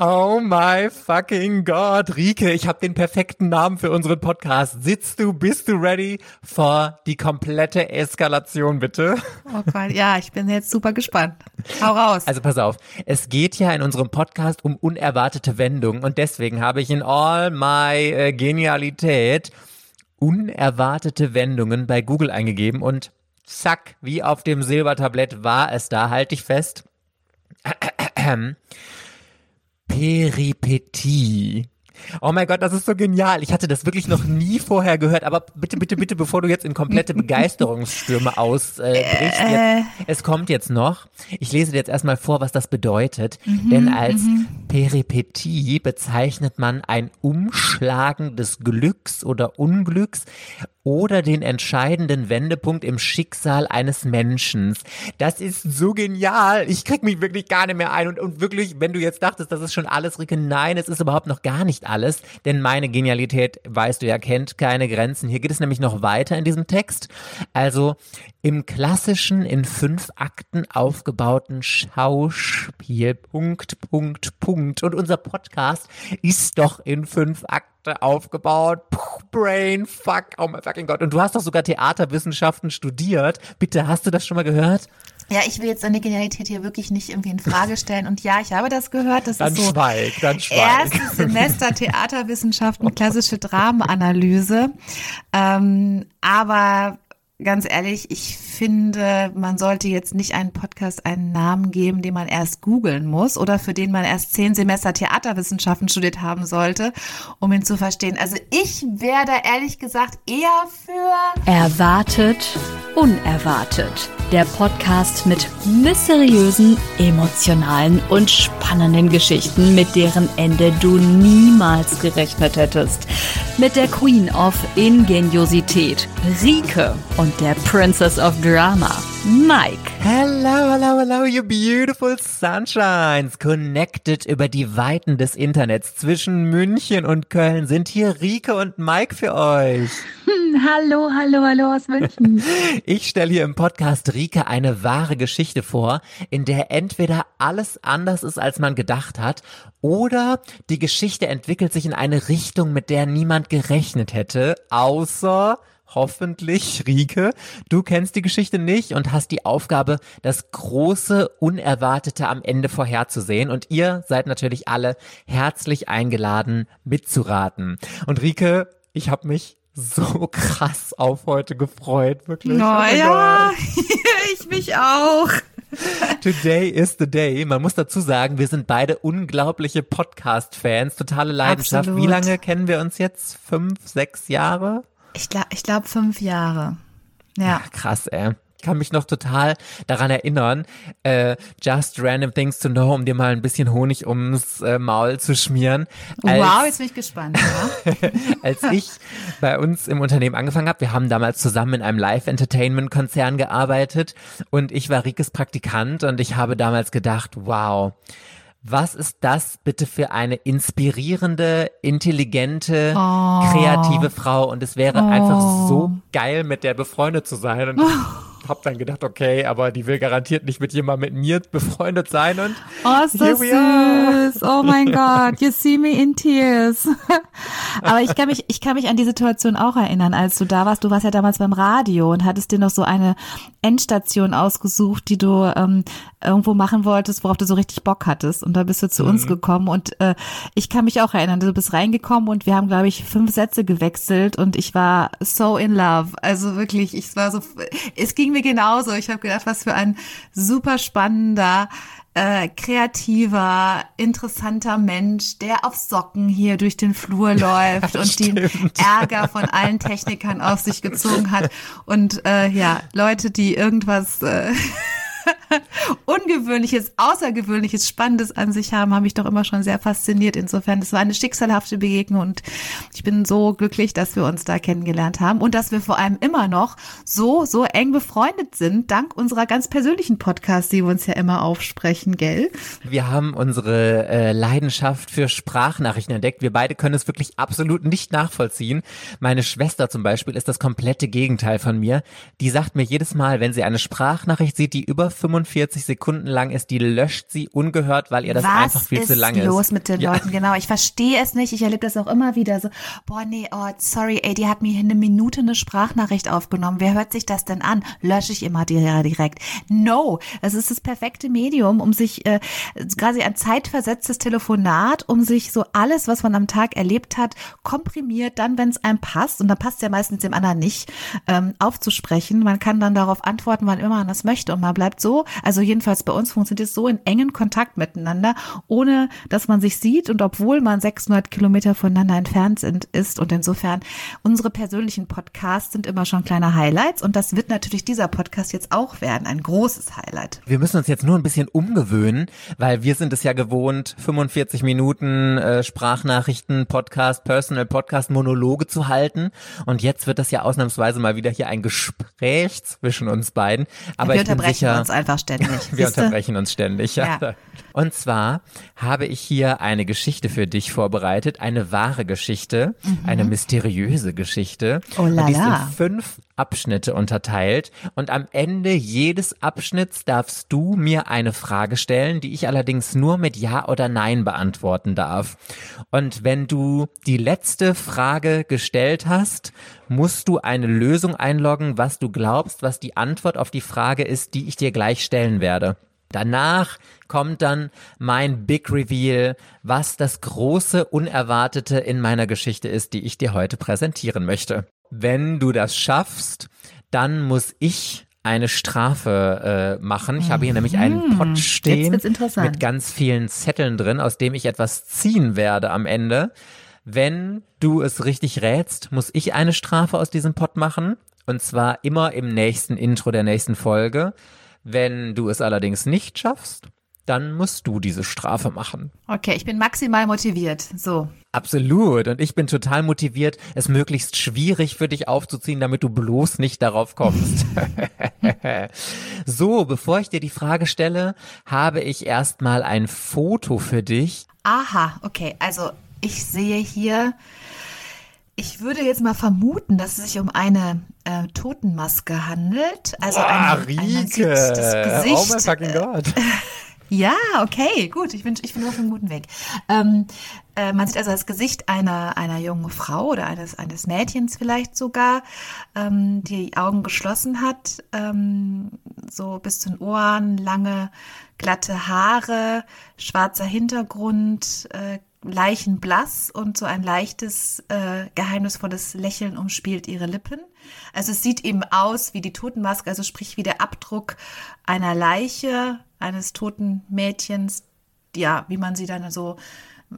Oh my fucking God, Rike, ich habe den perfekten Namen für unseren Podcast. Sitzt du, bist du ready for die komplette Eskalation, bitte? Oh Gott, ja, ich bin jetzt super gespannt. Hau raus. Also pass auf, es geht ja in unserem Podcast um unerwartete Wendungen und deswegen habe ich in all my äh, Genialität unerwartete Wendungen bei Google eingegeben und zack, wie auf dem Silbertablett war es da, halte ich fest. Peripetie. Oh mein Gott, das ist so genial. Ich hatte das wirklich noch nie vorher gehört. Aber bitte, bitte, bitte, bevor du jetzt in komplette Begeisterungsstürme ausbrichst, äh, jetzt, es kommt jetzt noch. Ich lese dir jetzt erstmal vor, was das bedeutet. Mhm, Denn als mhm. Peripetie bezeichnet man ein Umschlagen des Glücks oder Unglücks oder den entscheidenden Wendepunkt im Schicksal eines Menschen. Das ist so genial. Ich krieg mich wirklich gar nicht mehr ein. Und, und wirklich, wenn du jetzt dachtest, das ist schon alles, Ricke, nein, es ist überhaupt noch gar nicht alles. Denn meine Genialität, weißt du ja, kennt keine Grenzen. Hier geht es nämlich noch weiter in diesem Text. Also im klassischen, in fünf Akten aufgebauten Schauspiel. Punkt, Punkt, Punkt. Und unser Podcast ist doch in fünf Akten aufgebaut. Puh, Brain, fuck, oh my fucking Gott. Und du hast doch sogar Theaterwissenschaften studiert. Bitte, hast du das schon mal gehört? Ja, ich will jetzt deine Genialität hier wirklich nicht irgendwie in Frage stellen. Und ja, ich habe das gehört. Das dann ist so schweig, dann schweig. Erstes Semester Theaterwissenschaften, klassische Dramenanalyse. Ähm, aber ganz ehrlich, ich finde, man sollte jetzt nicht einen Podcast einen Namen geben, den man erst googeln muss oder für den man erst zehn Semester Theaterwissenschaften studiert haben sollte, um ihn zu verstehen. Also ich wäre da ehrlich gesagt eher für Erwartet, unerwartet. Der Podcast mit mysteriösen, emotionalen und spannenden Geschichten, mit deren Ende du niemals gerechnet hättest. Mit der Queen of Ingeniosität, Rike und der Princess of Drama, Mike. Hello, hello, hello, you beautiful sunshines. Connected über die Weiten des Internets zwischen München und Köln sind hier Rike und Mike für euch. Hallo, hallo, hallo aus München. Ich stelle hier im Podcast Rike eine wahre Geschichte vor, in der entweder alles anders ist, als man gedacht hat, oder die Geschichte entwickelt sich in eine Richtung, mit der niemand gerechnet hätte, außer hoffentlich, Rike, du kennst die Geschichte nicht und hast die Aufgabe, das große Unerwartete am Ende vorherzusehen. Und ihr seid natürlich alle herzlich eingeladen, mitzuraten. Und Rike, ich habe mich so krass auf heute gefreut, wirklich. Naja, oh ich mich auch. Today is the day. Man muss dazu sagen, wir sind beide unglaubliche Podcast-Fans, totale Leidenschaft. Absolut. Wie lange kennen wir uns jetzt? Fünf, sechs Jahre? Ich glaube, ich glaube fünf Jahre. Ja. Ach, krass, ey. Ich kann mich noch total daran erinnern, äh, just random things to know, um dir mal ein bisschen Honig ums äh, Maul zu schmieren. Als, wow, jetzt bin ich gespannt. Ja? als ich bei uns im Unternehmen angefangen habe, wir haben damals zusammen in einem Live-Entertainment-Konzern gearbeitet und ich war Rikes Praktikant und ich habe damals gedacht, wow, was ist das bitte für eine inspirierende, intelligente, oh. kreative Frau? Und es wäre oh. einfach so geil, mit der befreundet zu sein. Und hab dann gedacht, okay, aber die will garantiert nicht mit jemandem mit mir befreundet sein und oh, ist das süß. Oh mein Gott, you see me in tears. aber ich kann mich, ich kann mich an die Situation auch erinnern, als du da warst. Du warst ja damals beim Radio und hattest dir noch so eine Endstation ausgesucht, die du ähm, irgendwo machen wolltest, worauf du so richtig Bock hattest. Und da bist du zu mhm. uns gekommen und äh, ich kann mich auch erinnern, du bist reingekommen und wir haben, glaube ich, fünf Sätze gewechselt und ich war so in love. Also wirklich, ich war so, es ging mir genauso. Ich habe gedacht, was für ein super spannender, äh, kreativer, interessanter Mensch, der auf Socken hier durch den Flur läuft und den Ärger von allen Technikern auf sich gezogen hat. Und äh, ja, Leute, die irgendwas äh, Ungewöhnliches, Außergewöhnliches, Spannendes an sich haben, haben mich doch immer schon sehr fasziniert. Insofern, es war eine schicksalhafte Begegnung und ich bin so glücklich, dass wir uns da kennengelernt haben und dass wir vor allem immer noch so, so eng befreundet sind, dank unserer ganz persönlichen Podcasts, die wir uns ja immer aufsprechen, gell? Wir haben unsere äh, Leidenschaft für Sprachnachrichten entdeckt. Wir beide können es wirklich absolut nicht nachvollziehen. Meine Schwester zum Beispiel ist das komplette Gegenteil von mir. Die sagt mir jedes Mal, wenn sie eine Sprachnachricht sieht, die über 45 Sekunden lang ist, die löscht sie ungehört, weil ihr das Was einfach viel ist zu lang ist. los mit den Ja. Leuten? Genau, ich verstehe es nicht. Ich erlebe das auch immer wieder so. Boah, nee, oh, sorry, ey, die hat mir eine Minute eine Sprachnachricht aufgenommen. Wer hört sich das denn an? Lösche ich immer di- direkt. No, es ist das perfekte Medium, um sich äh, quasi ein zeitversetztes Telefonat, um sich so alles, was man am Tag erlebt hat, komprimiert, dann, wenn es einem passt, und dann passt ja meistens dem anderen nicht, ähm, aufzusprechen. Man kann dann darauf antworten, wann immer man das möchte. Und man bleibt so, also jedenfalls bei uns funktioniert es so in engen Kontakt miteinander, ohne dass man sich sieht und obwohl man 600 Kilometer voneinander entfernt sind, ist. Und insofern, unsere persönlichen Podcasts sind immer schon kleine Highlights. Und das wird natürlich dieser Podcast jetzt auch werden, ein großes Highlight. Wir müssen uns jetzt nur ein bisschen umgewöhnen, weil wir sind es ja gewohnt, 45 Minuten äh, Sprachnachrichten, Podcast, Personal Podcast, Monologe zu halten. Und jetzt wird das ja ausnahmsweise mal wieder hier ein Gespräch zwischen uns beiden. Aber wir ich bin unterbrechen sicher, uns einfach ständig. wir? Unterbrechen uns ständig, ja. Ja. Und zwar habe ich hier eine Geschichte für dich vorbereitet, eine wahre Geschichte, eine mysteriöse Geschichte. Mhm. Oh und la die ist in la. fünf Abschnitte unterteilt. Und am Ende jedes Abschnitts darfst du mir eine Frage stellen, die ich allerdings nur mit Ja oder Nein beantworten darf. Und wenn du die letzte Frage gestellt hast, musst du eine Lösung einloggen, was du glaubst, was die Antwort auf die Frage ist, die ich dir gleich stellen werde. Danach kommt dann mein Big Reveal, was das große Unerwartete in meiner Geschichte ist, die ich dir heute präsentieren möchte. Wenn du das schaffst, dann muss ich eine Strafe äh, machen. Ich habe hier nämlich einen Pott stehen Mhm. Wird's interessant. mit ganz vielen Zetteln drin, aus dem ich etwas ziehen werde am Ende. Wenn du es richtig rätst, muss ich eine Strafe aus diesem Pott machen. Und zwar immer im nächsten Intro der nächsten Folge. Wenn du es allerdings nicht schaffst, dann musst du diese Strafe machen. Okay, ich bin maximal motiviert. So. Absolut. Und ich bin total motiviert, es möglichst schwierig für dich aufzuziehen, damit du bloß nicht darauf kommst. so, bevor ich dir die Frage stelle, habe ich erstmal ein Foto für dich. Aha, okay. Also ich sehe hier, ich würde jetzt mal vermuten, dass es sich um eine äh, Totenmaske handelt. Also Boah, ein, ein, sieht das Gesicht. Oh my fucking God. Ja, okay, gut. Ich bin, ich bin auf einem guten Weg. Ähm, äh, man sieht also das Gesicht einer, einer jungen Frau oder eines, eines Mädchens vielleicht sogar, ähm, die die Augen geschlossen hat, ähm, so bis zu den Ohren, lange, glatte Haare, schwarzer Hintergrund, äh, leichenblass und so ein leichtes, äh, geheimnisvolles Lächeln umspielt ihre Lippen. Also es sieht eben aus wie die Totenmaske, also sprich wie der Abdruck einer Leiche, eines toten Mädchens, ja, wie man sie dann so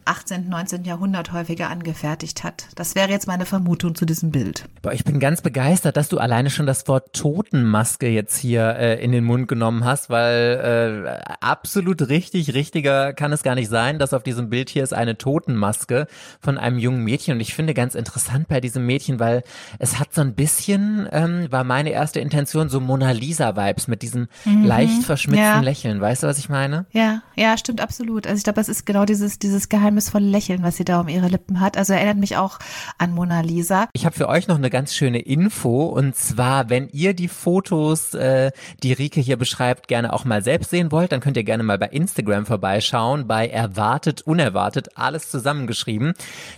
18., 19. Jahrhundert häufiger angefertigt hat. Das wäre jetzt meine Vermutung zu diesem Bild. Boah, ich bin ganz begeistert, dass du alleine schon das Wort Totenmaske jetzt hier äh, in den Mund genommen hast, weil äh, absolut richtig, richtiger kann es gar nicht sein, dass auf diesem Bild hier ist eine Totenmaske von einem jungen Mädchen. Und ich finde ganz interessant bei diesem Mädchen, weil es hat so ein bisschen, ähm, war meine erste Intention, so Mona Lisa-Vibes mit diesem leicht verschmitzten ja. Lächeln. Weißt du, was ich meine? Ja, ja, stimmt absolut. Also ich glaube, das ist genau dieses, dieses geheimnisvolle Lächeln, was sie da um ihre Lippen hat. Also erinnert mich auch an Mona Lisa. Ich habe für euch noch eine ganz schöne Info und zwar, wenn ihr die Fotos, äh, die Rike hier beschreibt, gerne auch mal selbst sehen wollt, dann könnt ihr gerne mal bei Instagram vorbeischauen, bei Erwartet, Unerwartet, alles zusammengeschrieben.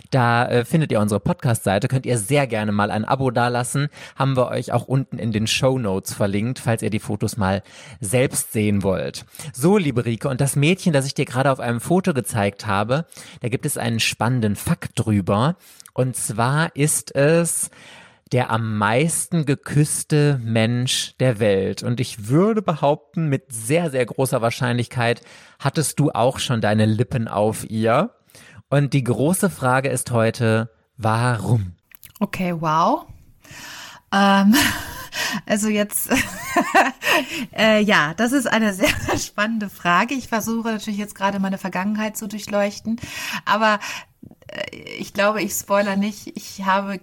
Da äh, findet ihr unsere Podcast-Seite, könnt ihr sehr gerne mal ein Abo dalassen. Haben wir euch auch unten in den Show Notes verlinkt, falls ihr die Fotos mal selbst sehen wollt. So, liebe Rike, und das Mädchen, das ich dir gerade auf einem Foto gezeigt habe, da gibt es einen spannenden Fakt drüber. Und zwar ist es der am meisten geküsste Mensch der Welt. Und ich würde behaupten, mit sehr, sehr großer Wahrscheinlichkeit hattest du auch schon deine Lippen auf ihr. Und die große Frage ist heute, warum? Okay, wow. Ähm, also jetzt, äh, ja, das ist eine sehr, sehr spannende Frage. Ich versuche natürlich jetzt gerade meine Vergangenheit zu durchleuchten, aber äh, ich glaube, ich spoiler nicht. Ich habe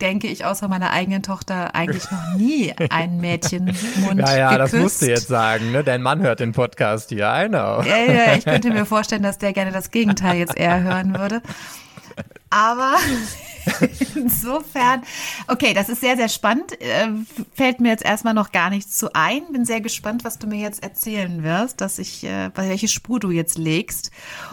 denke ich, außer meiner eigenen Tochter eigentlich noch nie einen Mädchenmund Ja, ja, das geküsst. musst du jetzt sagen, ne? Dein Mann hört den Podcast hier, I know. Ja, ja, ich könnte mir vorstellen, dass der gerne das Gegenteil jetzt eher hören würde. Aber insofern, okay, das ist sehr, sehr spannend. Äh, fällt mir jetzt erstmal noch gar nichts zu ein. Bin sehr gespannt, was du mir jetzt erzählen wirst, dass ich, äh, welche Spur du jetzt legst,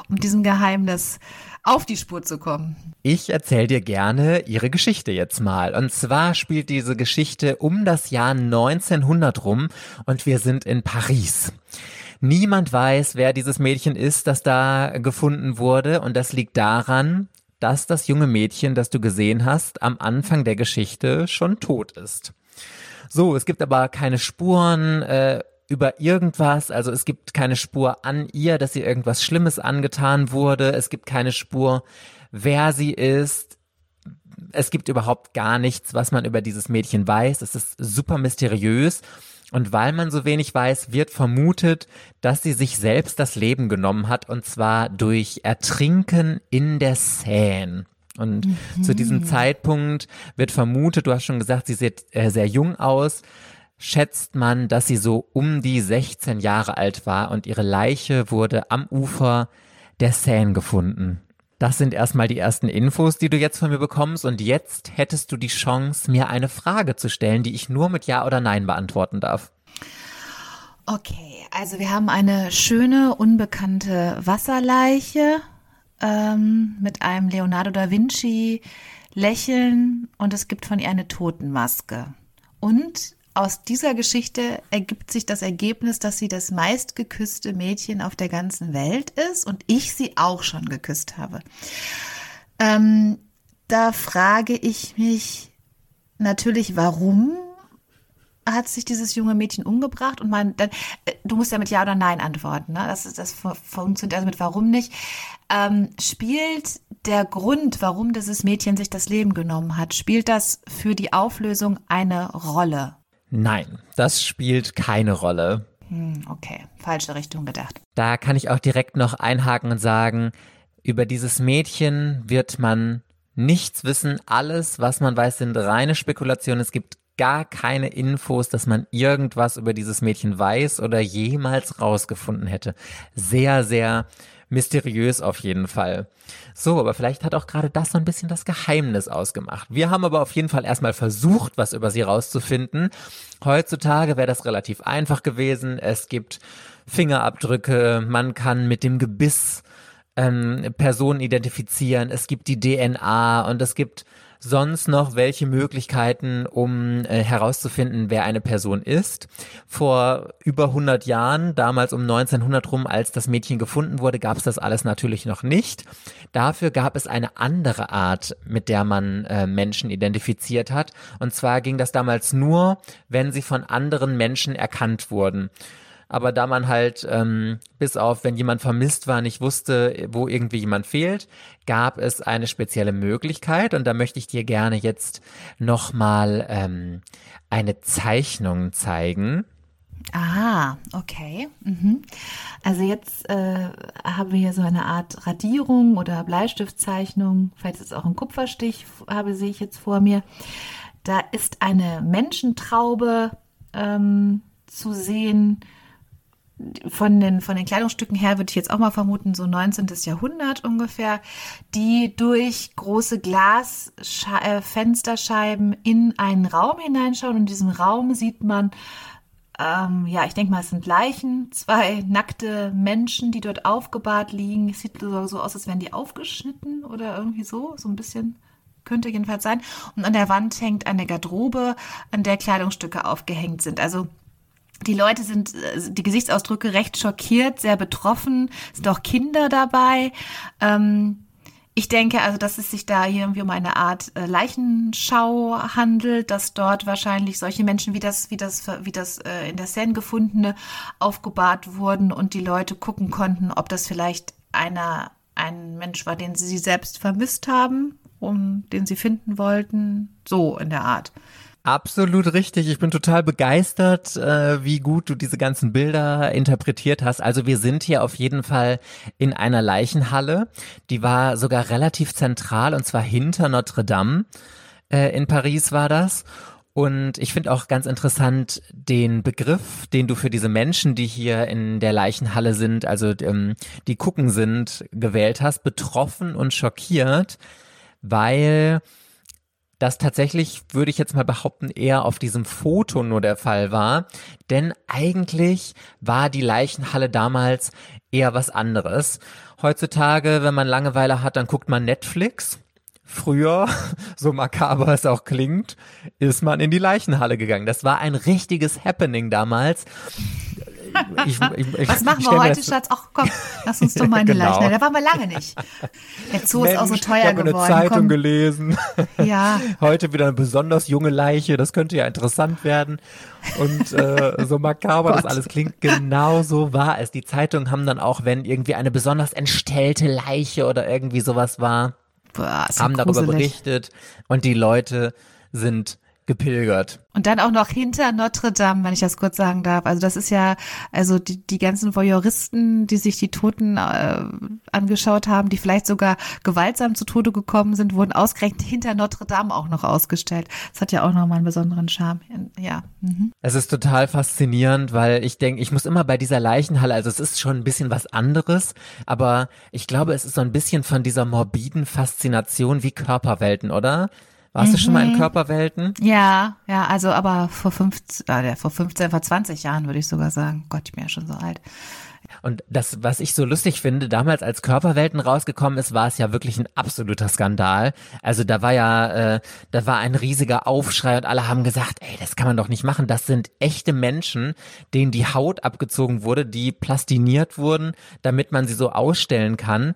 um diesem Geheimnis auf die Spur zu kommen. Ich erzähle dir gerne ihre Geschichte jetzt mal. Und zwar spielt diese Geschichte um das Jahr 1900 rum und wir sind in Paris. Niemand weiß, wer dieses Mädchen ist, das da gefunden wurde. Und das liegt daran, dass das junge Mädchen, das du gesehen hast, am Anfang der Geschichte schon tot ist. So, es gibt aber keine Spuren äh, über irgendwas, also es gibt keine Spur an ihr, dass ihr irgendwas Schlimmes angetan wurde, es gibt keine Spur, wer sie ist, es gibt überhaupt gar nichts, was man über dieses Mädchen weiß, es ist super mysteriös und weil man so wenig weiß, wird vermutet, dass sie sich selbst das Leben genommen hat und zwar durch Ertrinken in der Seine. Und mhm. zu diesem Zeitpunkt wird vermutet, du hast schon gesagt, sie sieht äh, sehr jung aus, schätzt man, dass sie so um die 16 Jahre alt war und ihre Leiche wurde am Ufer der Seine gefunden. Das sind erstmal die ersten Infos, die du jetzt von mir bekommst. Und jetzt hättest du die Chance, mir eine Frage zu stellen, die ich nur mit Ja oder Nein beantworten darf. Okay, also wir haben eine schöne, unbekannte Wasserleiche ähm, mit einem Leonardo da Vinci Lächeln und es gibt von ihr eine Totenmaske. Und aus dieser Geschichte ergibt sich das Ergebnis, dass sie das meistgeküsste Mädchen auf der ganzen Welt ist und ich sie auch schon geküsst habe. Ähm, da frage ich mich natürlich, warum hat sich dieses junge Mädchen umgebracht? Und man, dann, äh, du musst ja mit Ja oder Nein antworten. Ne? Das, das funktioniert also mit Warum nicht. Ähm, spielt der Grund, warum dieses Mädchen sich das Leben genommen hat, spielt das für die Auflösung eine Rolle? Nein, das spielt keine Rolle. Hm, okay, falsche Richtung gedacht. Da kann ich auch direkt noch einhaken und sagen, über dieses Mädchen wird man nichts wissen. Alles, was man weiß, sind reine Spekulationen. Es gibt gar keine Infos, dass man irgendwas über dieses Mädchen weiß oder jemals rausgefunden hätte. Sehr, sehr mysteriös auf jeden Fall. So, aber vielleicht hat auch gerade das so ein bisschen das Geheimnis ausgemacht. Wir haben aber auf jeden Fall erstmal versucht, was über sie rauszufinden. Heutzutage wäre das relativ einfach gewesen. Es gibt Fingerabdrücke, man kann mit dem Gebiss ähm, Personen identifizieren, es gibt die DNA und es gibt sonst noch welche Möglichkeiten, um äh, herauszufinden, wer eine Person ist. Vor über 100 Jahren, damals um 1900 rum, als das Mädchen gefunden wurde, gab es das alles natürlich noch nicht. Dafür gab es eine andere Art, mit der man äh, Menschen identifiziert hat. Und zwar ging das damals nur, wenn sie von anderen Menschen erkannt wurden. Aber da man halt ähm, bis auf, wenn jemand vermisst war, nicht wusste, wo irgendwie jemand fehlt, gab es eine spezielle Möglichkeit. Und da möchte ich dir gerne jetzt nochmal ähm, eine Zeichnung zeigen. Ah, okay. Mhm. Also jetzt äh, haben wir hier so eine Art Radierung oder Bleistiftzeichnung. Vielleicht ist es auch ein Kupferstich, habe sehe ich jetzt vor mir. Da ist eine Menschentraube ähm, zu sehen von den, von den Kleidungsstücken her würde ich jetzt auch mal vermuten, so 19. Jahrhundert ungefähr, die durch große Glasfensterscheiben äh, in einen Raum hineinschauen. Und in diesem Raum sieht man, ähm, ja, ich denke mal, es sind Leichen, zwei nackte Menschen, die dort aufgebahrt liegen. Es sieht so, so aus, als wären die aufgeschnitten oder irgendwie so, so ein bisschen könnte jedenfalls sein. Und an der Wand hängt eine Garderobe, an der Kleidungsstücke aufgehängt sind. Also die Leute sind, äh, die Gesichtsausdrücke recht schockiert, sehr betroffen, sind auch Kinder dabei. Ähm, ich denke also, dass es sich da hier irgendwie um eine Art äh, Leichenschau handelt, dass dort wahrscheinlich solche Menschen wie das, wie das, wie das äh, in der Seine gefundene aufgebahrt wurden und die Leute gucken konnten, ob das vielleicht einer, ein Mensch war, den sie selbst vermisst haben, um den sie finden wollten. So in der Art. Absolut richtig. Ich bin total begeistert, äh, wie gut du diese ganzen Bilder interpretiert hast. Also wir sind hier auf jeden Fall in einer Leichenhalle. Die war sogar relativ zentral und zwar hinter Notre Dame. Äh, in Paris war das. Und ich finde auch ganz interessant den Begriff, den du für diese Menschen, die hier in der Leichenhalle sind, also ähm, die gucken sind, gewählt hast, betroffen und schockiert, weil das tatsächlich, würde ich jetzt mal behaupten, eher auf diesem Foto nur der Fall war. Denn eigentlich war die Leichenhalle damals eher was anderes. Heutzutage, wenn man Langeweile hat, dann guckt man Netflix Früher, so makaber es auch klingt, ist man in die Leichenhalle gegangen. Das war ein richtiges Happening damals. Ich, ich, ich, Was machen wir heute, Schatz? Ach komm, lass uns doch mal in die genau. Leichenhalle. Da waren wir lange nicht. Der Zoo Mensch, ist auch so teuer ich geworden. Ich habe eine Zeitung komm. gelesen. Ja. Heute wieder eine besonders junge Leiche. Das könnte ja interessant werden. Und äh, so makaber das alles klingt, genau so war es. Die Zeitungen haben dann auch, wenn irgendwie eine besonders entstellte Leiche oder irgendwie sowas war, Boah, haben darüber berichtet und die Leute sind gepilgert. Und dann auch noch hinter Notre Dame, wenn ich das kurz sagen darf. Also das ist ja, also die, die ganzen Voyeuristen, die sich die Toten äh, angeschaut haben, die vielleicht sogar gewaltsam zu Tode gekommen sind, wurden ausgerechnet hinter Notre Dame auch noch ausgestellt. Das hat ja auch nochmal einen besonderen Charme. Ja. Mhm. Es ist total faszinierend, weil ich denke, ich muss immer bei dieser Leichenhalle, also es ist schon ein bisschen was anderes, aber ich glaube, es ist so ein bisschen von dieser morbiden Faszination wie Körperwelten, oder? Warst mhm. du schon mal in mhm. Körperwelten? Ja, ja, also aber vor 15, äh, vor 15, vor 20 Jahren würde ich sogar sagen. Gott, ich bin ja schon so alt. Und das, was ich so lustig finde, damals als Körperwelten rausgekommen ist, war es ja wirklich ein absoluter Skandal. Also da war ja, äh, da war ein riesiger Aufschrei und alle haben gesagt, ey, das kann man doch nicht machen. Das sind echte Menschen, denen die Haut abgezogen wurde, die plastiniert wurden, damit man sie so ausstellen kann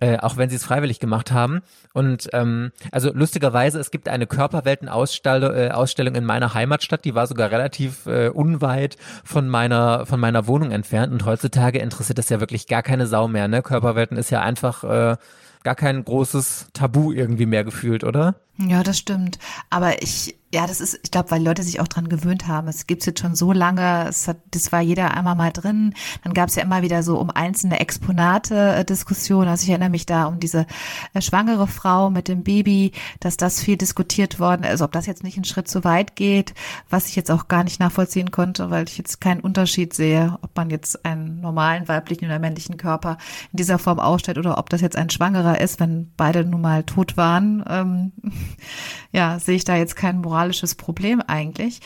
äh, auch wenn sie es freiwillig gemacht haben. Und ähm, also lustigerweise, es gibt eine Körperweltenausstellung äh, Ausstellung in meiner Heimatstadt, die war sogar relativ äh, unweit von meiner von meiner Wohnung entfernt. Und heutzutage interessiert das ja wirklich gar keine Sau mehr. Ne? Körperwelten ist ja einfach äh, gar kein großes Tabu irgendwie mehr gefühlt, oder? Ja, das stimmt. Aber ich, ja, das ist, ich glaube, weil Leute sich auch dran gewöhnt haben. Es gibt's jetzt schon so lange, es hat, das war jeder einmal mal drin. Dann gab's ja immer wieder so um einzelne Exponate äh, Diskussionen. Also ich erinnere mich da um diese äh, schwangere Frau mit dem Baby, dass das viel diskutiert worden ist, also ob das jetzt nicht einen Schritt zu weit geht, was ich jetzt auch gar nicht nachvollziehen konnte, weil ich jetzt keinen Unterschied sehe, ob man jetzt einen normalen weiblichen oder männlichen Körper in dieser Form ausstellt oder ob das jetzt ein Schwangerer ist, wenn beide nun mal tot waren. Ähm, ja, sehe ich da jetzt kein moralisches Problem eigentlich.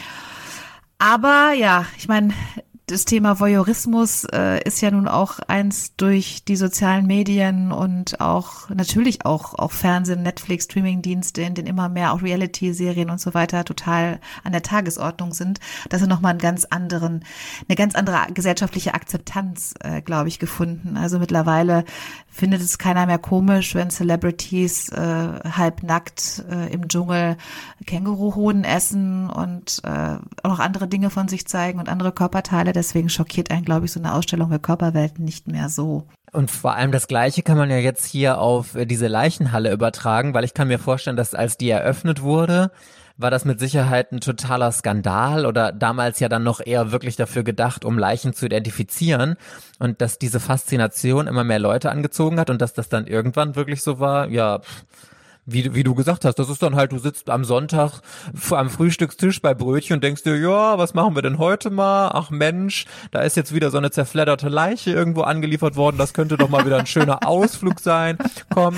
Aber ja, ich meine, das Thema Voyeurismus äh, ist ja nun auch eins durch die sozialen Medien und auch natürlich auch auch Fernsehen, Netflix, Streamingdienste, in denen immer mehr auch Reality-Serien und so weiter total an der Tagesordnung sind, dass er nochmal einen ganz anderen, eine ganz andere gesellschaftliche Akzeptanz, äh, glaube ich, gefunden. Also mittlerweile findet es keiner mehr komisch, wenn Celebrities äh, halbnackt äh, im Dschungel Känguruhoden essen und äh, auch noch andere Dinge von sich zeigen und andere Körperteile deswegen schockiert einen, glaube ich, so eine Ausstellung der Körperwelten nicht mehr so. Und vor allem das Gleiche kann man ja jetzt hier auf äh, diese Leichenhalle übertragen, weil ich kann mir vorstellen, dass als die eröffnet wurde, war das mit Sicherheit ein totaler Skandal oder damals ja dann noch eher wirklich dafür gedacht, um Leichen zu identifizieren und dass diese Faszination immer mehr Leute angezogen hat und dass das dann irgendwann wirklich so war, ja, pff, wie, wie du gesagt hast, das ist dann halt, du sitzt am Sonntag am Frühstückstisch bei Brötchen und denkst dir, ja, was machen wir denn heute mal? Ach Mensch, da ist jetzt wieder so eine zerfledderte Leiche irgendwo angeliefert worden, das könnte doch mal wieder ein schöner Ausflug sein. Komm,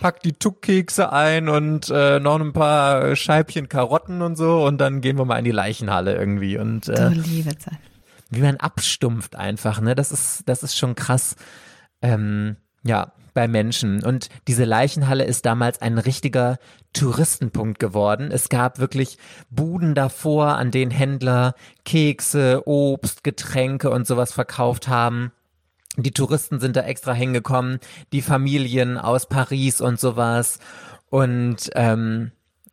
pack die Tuckkekse ein und äh, noch ein paar Scheibchen Karotten und so und dann gehen wir mal in die Leichenhalle irgendwie und äh, wie man abstumpft einfach, ne? Das ist, das ist schon krass. Ähm, ja, bei Menschen. Und diese Leichenhalle ist damals ein richtiger Touristenpunkt geworden. Es gab wirklich Buden davor, an denen Händler Kekse, Obst, Getränke und sowas verkauft haben. Die Touristen sind da extra hingekommen, die Familien aus Paris und sowas. Und ähm,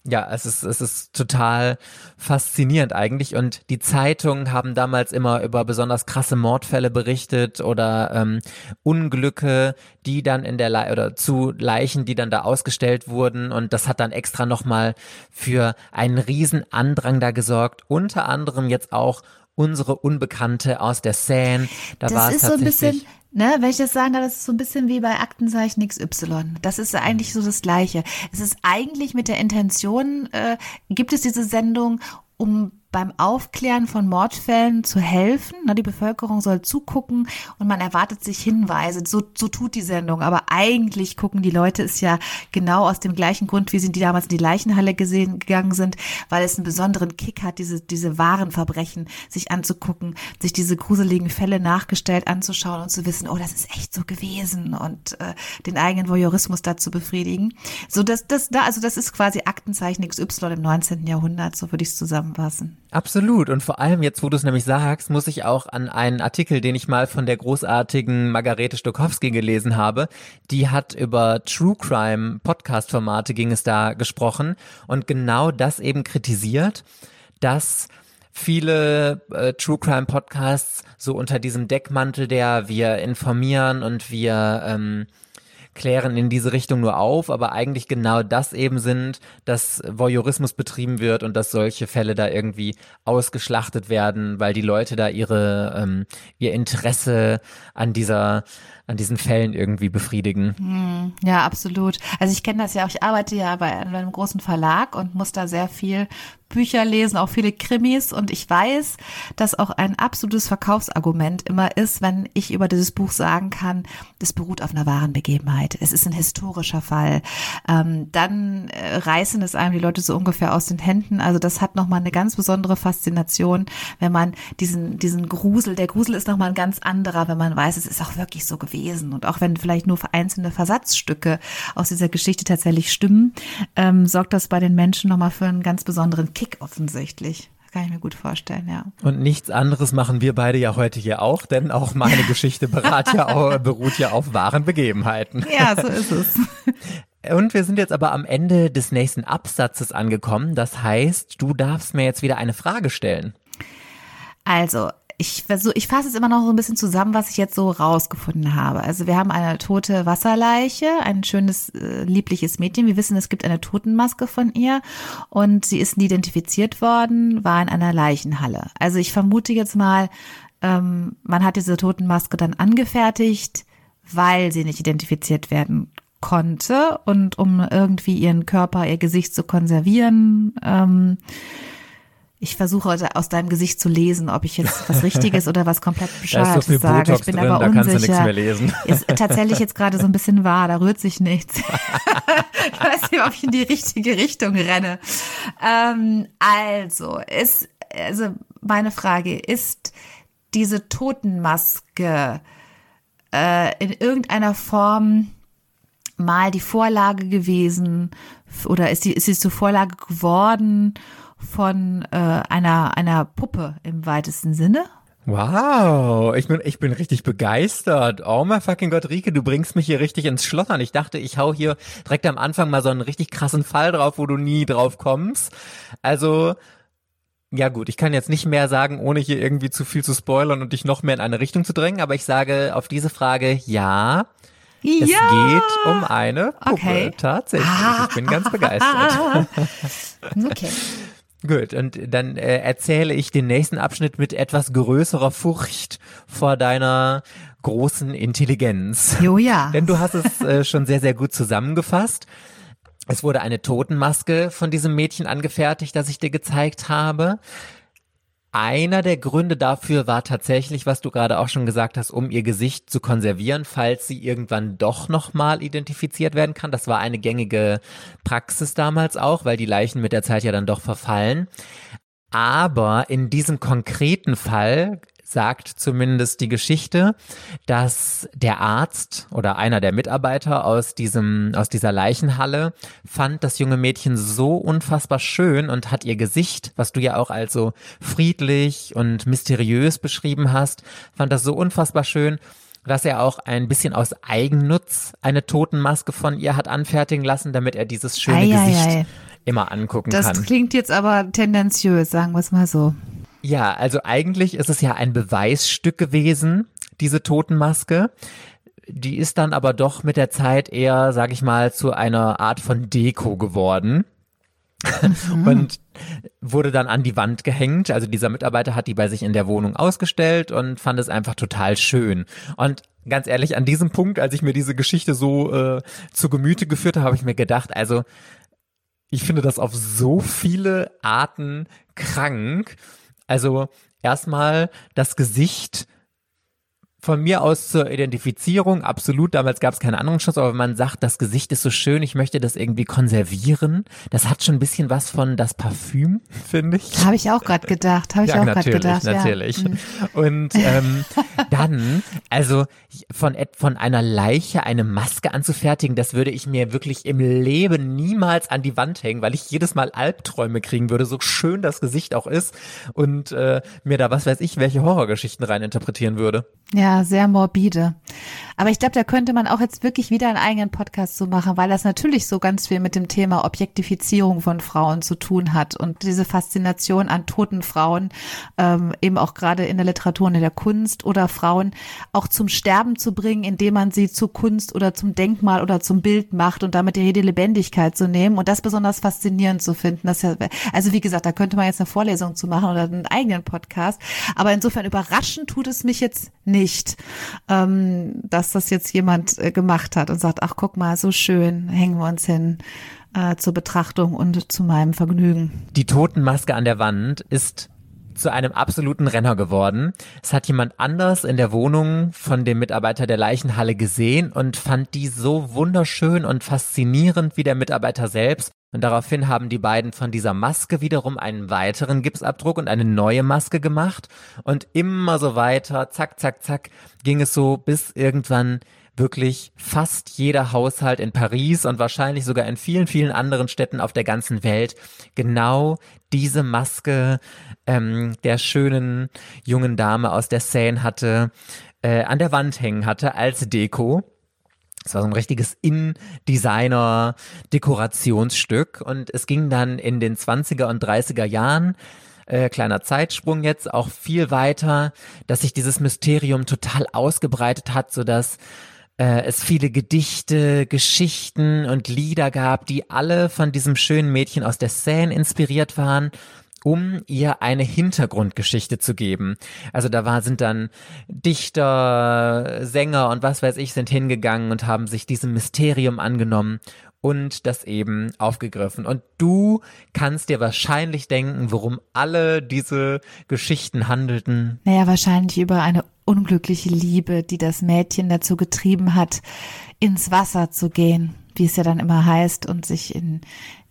ja, es ist, es ist total faszinierend eigentlich. Und die Zeitungen haben damals immer über besonders krasse Mordfälle berichtet oder ähm, Unglücke, die dann in der Le oder zu Leichen, die dann da ausgestellt wurden. Und das hat dann extra nochmal für einen riesen Andrang da gesorgt. Unter anderem jetzt auch unsere Unbekannte aus der Seine. Da das war es ist so ein bisschen, ne, wenn ich das sagen darf, das ist so ein bisschen wie bei Aktenzeichen XY. Das ist eigentlich so das Gleiche. Es ist eigentlich mit der Intention, äh, gibt es diese Sendung, um beim Aufklären von Mordfällen zu helfen. Die Bevölkerung soll zugucken und man erwartet sich Hinweise. So, so tut die Sendung. Aber eigentlich gucken die Leute es ja genau aus dem gleichen Grund, wie sie die damals in die Leichenhalle gesehen, gegangen sind, weil es einen besonderen Kick hat, diese, diese wahren Verbrechen sich anzugucken, sich diese gruseligen Fälle nachgestellt anzuschauen und zu wissen, oh, das ist echt so gewesen und äh, den eigenen Voyeurismus da zu befriedigen. So, dass das da, also das ist quasi Aktenzeichen XY im 19. Jahrhundert, so würde ich es zusammenfassen. Absolut. Und vor allem jetzt, wo du es nämlich sagst, muss ich auch an einen Artikel, den ich mal von der großartigen Margarete Stokowski gelesen habe. Die hat über True Crime Podcast Formate ging es da gesprochen und genau das eben kritisiert, dass viele äh, True Crime Podcasts so unter diesem Deckmantel der wir informieren und wir ähm, klären in diese Richtung nur auf, aber eigentlich genau das eben sind, dass Voyeurismus betrieben wird und dass solche Fälle da irgendwie ausgeschlachtet werden, weil die Leute da ihre ähm, ihr Interesse an dieser an diesen Fällen irgendwie befriedigen. Hm, ja, absolut. Also ich kenne das ja auch, ich arbeite ja bei einem großen Verlag und muss da sehr viel Bücher lesen, auch viele Krimis und ich weiß, dass auch ein absolutes Verkaufsargument immer ist, wenn ich über dieses Buch sagen kann, das beruht auf einer wahren Begebenheit. Es ist ein historischer Fall. Ähm, dann äh, reißen es einem die Leute so ungefähr aus den Händen. Also das hat nochmal eine ganz besondere Faszination, wenn man diesen, diesen Grusel, der Grusel ist nochmal ein ganz anderer, wenn man weiß, es ist auch wirklich so gewesen. Und auch wenn vielleicht nur einzelne Versatzstücke aus dieser Geschichte tatsächlich stimmen, ähm, sorgt das bei den Menschen nochmal für einen ganz besonderen Kick offensichtlich. kann ich mir gut vorstellen, ja. Und nichts anderes machen wir beide ja heute hier auch, denn auch meine Geschichte ja auch, beruht ja auf wahren Begebenheiten. Ja, so ist es. Und wir sind jetzt aber am Ende des nächsten Absatzes angekommen. Das heißt, du darfst mir jetzt wieder eine Frage stellen. Also, ich versuche, ich fasse es immer noch so ein bisschen zusammen, was ich jetzt so rausgefunden habe. Also wir haben eine tote Wasserleiche, ein schönes, äh, liebliches Mädchen. Wir wissen, es gibt eine Totenmaske von ihr und sie ist identifiziert worden, war in einer Leichenhalle. Also ich vermute jetzt mal, ähm, man hat diese Totenmaske dann angefertigt, weil sie nicht identifiziert werden konnte und um irgendwie ihren Körper, ihr Gesicht zu konservieren. Ähm, ich versuche aus deinem Gesicht zu lesen, ob ich jetzt was Richtiges oder was komplett Bescheuertes so sage. Botox ich bin drin, aber unsicher. mehr lesen. Ist tatsächlich jetzt gerade so ein bisschen wahr, da rührt sich nichts. ich weiß nicht, ob ich in die richtige Richtung renne. Ähm, also, ist, also meine Frage, ist diese Totenmaske äh, in irgendeiner Form mal die Vorlage gewesen oder ist sie, ist sie zur Vorlage geworden von äh, einer, einer Puppe im weitesten Sinne. Wow, ich bin, ich bin richtig begeistert. Oh my fucking Gott, Rike, du bringst mich hier richtig ins Schlottern. Ich dachte, ich hau hier direkt am Anfang mal so einen richtig krassen Fall drauf, wo du nie drauf kommst. Also, ja gut, ich kann jetzt nicht mehr sagen, ohne hier irgendwie zu viel zu spoilern und dich noch mehr in eine Richtung zu drängen, aber ich sage auf diese Frage ja. Es ja. geht um eine Puppe, Okay. tatsächlich. Ich bin ganz begeistert. Okay. Gut, und dann äh, erzähle ich den nächsten Abschnitt mit etwas größerer Furcht vor deiner großen Intelligenz. Jo, ja. Denn du hast es äh, schon sehr, sehr gut zusammengefasst. Es wurde eine Totenmaske von diesem Mädchen angefertigt, das ich dir gezeigt habe. Einer der Gründe dafür war tatsächlich, was du gerade auch schon gesagt hast, um ihr Gesicht zu konservieren, falls sie irgendwann doch nochmal identifiziert werden kann. Das war eine gängige Praxis damals auch, weil die Leichen mit der Zeit ja dann doch verfallen. Aber in diesem konkreten Fall sagt zumindest die Geschichte, dass der Arzt oder einer der Mitarbeiter aus diesem, aus dieser Leichenhalle fand das junge Mädchen so unfassbar schön und hat ihr Gesicht, was du ja auch als so friedlich und mysteriös beschrieben hast, fand das so unfassbar schön, dass er auch ein bisschen aus Eigennutz eine Totenmaske von ihr hat anfertigen lassen, damit er dieses schöne Ei, ei, Gesicht ei. immer angucken Das kann. klingt jetzt aber tendenziös, sagen wir es mal so. Ja, also eigentlich ist es ja ein Beweisstück gewesen, diese Totenmaske. Die ist dann aber doch mit der Zeit eher, sag ich mal, zu einer Art von Deko geworden. und wurde dann an die Wand gehängt. Also dieser Mitarbeiter hat die bei sich in der Wohnung ausgestellt und fand es einfach total schön. Und ganz ehrlich, an diesem Punkt, als ich mir diese Geschichte so äh, zu Gemüte geführt habe, habe ich mir gedacht, also ich finde das auf so viele Arten krank. Also erstmal das Gesicht von mir aus zur Identifizierung, absolut. Damals gab es keinen anderen Schutz, aber wenn man sagt, das Gesicht ist so schön, ich möchte das irgendwie konservieren, das hat schon ein bisschen was von das Parfüm, finde ich. Habe ich auch gerade gedacht. Habe ich ja, auch gerade gedacht. Natürlich, ja. Mhm. Und ähm, dann, also von, von einer Leiche eine Maske anzufertigen, das würde ich mir wirklich im Leben niemals an die Wand hängen, weil ich jedes Mal Albträume kriegen würde, so schön das Gesicht auch ist und äh, mir da was weiß ich, welche Horrorgeschichten reininterpretieren würde. Ja, sehr morbide. Aber ich glaube, da könnte man auch jetzt wirklich wieder einen eigenen Podcast zu machen, weil das natürlich so ganz viel mit dem Thema Objektifizierung von Frauen zu tun hat und diese Faszination an toten Frauen, ähm, eben auch gerade in der Literatur und in der Kunst oder Frauen auch zum Sterben zu bringen, indem man sie zu Kunst oder zum Denkmal oder zum Bild macht und damit jede Lebendigkeit zu nehmen und das besonders faszinierend zu finden. Das ja, also wie gesagt, da könnte man jetzt eine Vorlesung zu machen oder einen eigenen Podcast. Aber insofern überraschend tut es mich jetzt nicht, ähm, dass das jetzt jemand äh, gemacht hat und sagt, ach guck mal, so schön, hängen wir uns hin äh, zur Betrachtung und zu meinem Vergnügen. Die Totenmaske an der Wand ist zu einem absoluten Renner geworden. Es hat jemand anders in der Wohnung von dem Mitarbeiter der Leichenhalle gesehen und fand die so wunderschön und faszinierend wie der Mitarbeiter selbst. Und daraufhin haben die beiden von dieser Maske wiederum einen weiteren Gipsabdruck und eine neue Maske gemacht. Und immer so weiter, zack, zack, zack, ging es so bis irgendwann wirklich fast jeder Haushalt in Paris und wahrscheinlich sogar in vielen, vielen anderen Städten auf der ganzen Welt genau diese Maske ähm, der schönen jungen Dame aus der Seine hatte, äh, an der Wand hängen hatte als Deko. Es war so ein richtiges In-Designer-Dekorationsstück. Und es ging dann in den 20er und 30er Jahren äh, kleiner Zeitsprung jetzt auch viel weiter, dass sich dieses Mysterium total ausgebreitet hat, so dass äh, es viele Gedichte, Geschichten und Lieder gab, die alle von diesem schönen Mädchen aus der Seine inspiriert waren um ihr eine Hintergrundgeschichte zu geben. Also da war, sind dann Dichter, Sänger und was weiß ich sind hingegangen und haben sich diesem Mysterium angenommen und das eben aufgegriffen. Und du kannst dir wahrscheinlich denken, worum alle diese Geschichten handelten. Naja, wahrscheinlich über eine unglückliche Liebe, die das Mädchen dazu getrieben hat, ins Wasser zu gehen, wie es ja dann immer heißt, und sich in,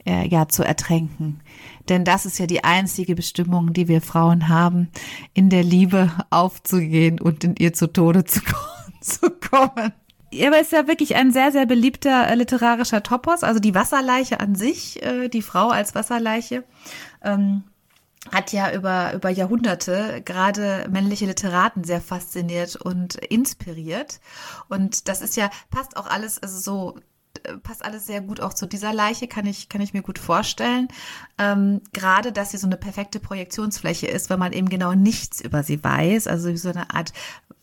äh, ja, zu ertränken. Denn das ist ja die einzige Bestimmung, die wir Frauen haben, in der Liebe aufzugehen und in ihr zu Tode zu, zu kommen. Aber ist ja wirklich ein sehr, sehr beliebter äh, literarischer Topos, also die Wasserleiche an sich, äh, die Frau als Wasserleiche. Ähm, hat ja über, über Jahrhunderte gerade männliche Literaten sehr fasziniert und inspiriert. Und das ist ja, passt auch alles, also so passt alles sehr gut auch zu dieser Leiche, kann ich, kann ich mir gut vorstellen. Ähm, gerade, dass sie so eine perfekte Projektionsfläche ist, weil man eben genau nichts über sie weiß. Also so eine Art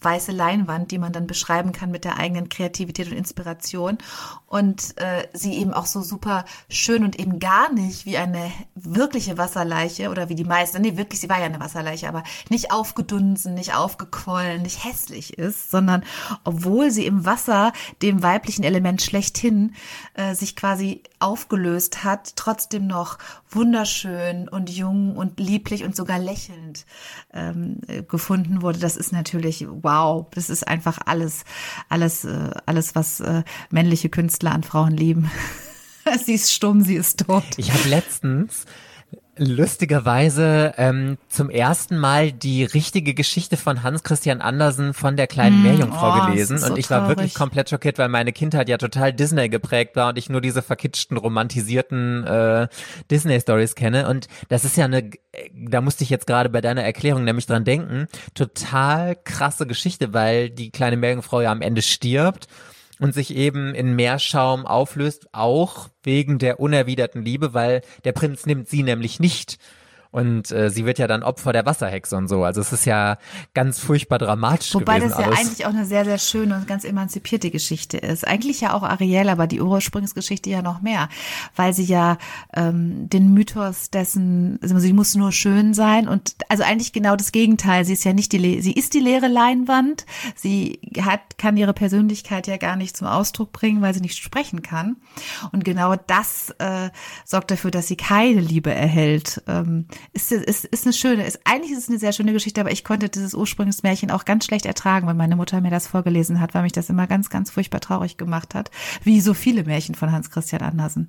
weiße Leinwand, die man dann beschreiben kann mit der eigenen Kreativität und Inspiration. Und äh, sie eben auch so super schön und eben gar nicht wie eine wirkliche Wasserleiche oder wie die meisten, nee, wirklich, sie war ja eine Wasserleiche, aber nicht aufgedunsen, nicht aufgequollen, nicht hässlich ist, sondern obwohl sie im Wasser, dem weiblichen Element schlechthin, äh, sich quasi aufgelöst hat, trotzdem noch wunderschön und jung und lieblich und sogar lächelnd ähm, gefunden wurde. Das ist natürlich wow. Das ist einfach alles, alles, äh, alles, was äh, männliche Künstler an Frauen lieben. sie ist stumm, sie ist tot. Ich habe letztens lustigerweise ähm, zum ersten Mal die richtige Geschichte von Hans Christian Andersen von der kleinen mm, Meerjungfrau oh, gelesen. und ich war wirklich komplett schockiert, weil meine Kindheit ja total Disney geprägt war und ich nur diese verkitschten, romantisierten äh, Disney Stories kenne. Und das ist ja eine, da musste ich jetzt gerade bei deiner Erklärung nämlich dran denken, total krasse Geschichte, weil die kleine Meerjungfrau ja am Ende stirbt und sich eben in Meerschaum auflöst, auch wegen der unerwiderten Liebe, weil der Prinz nimmt sie nämlich nicht. Und äh, sie wird ja dann Opfer der Wasserhexe und so. Also es ist ja ganz furchtbar dramatisch Wobei gewesen das ja alles. eigentlich auch eine sehr, sehr schöne und ganz emanzipierte Geschichte ist. Eigentlich ja auch Ariel, aber die Ursprungsgeschichte ja noch mehr, weil sie ja ähm, den Mythos dessen, also sie muss nur schön sein und also eigentlich genau das Gegenteil. Sie ist ja nicht die, sie ist die leere Leinwand. Sie hat, kann ihre Persönlichkeit ja gar nicht zum Ausdruck bringen, weil sie nicht sprechen kann. Und genau das äh, sorgt dafür, dass sie keine Liebe erhält. Ähm, ist, ist, ist eine schöne, ist, eigentlich ist es eine sehr schöne Geschichte, aber ich konnte dieses Ursprungsmärchen auch ganz schlecht ertragen, weil meine Mutter mir das vorgelesen hat, weil mich das immer ganz, ganz furchtbar traurig gemacht hat. Wie so viele Märchen von Hans Christian Andersen.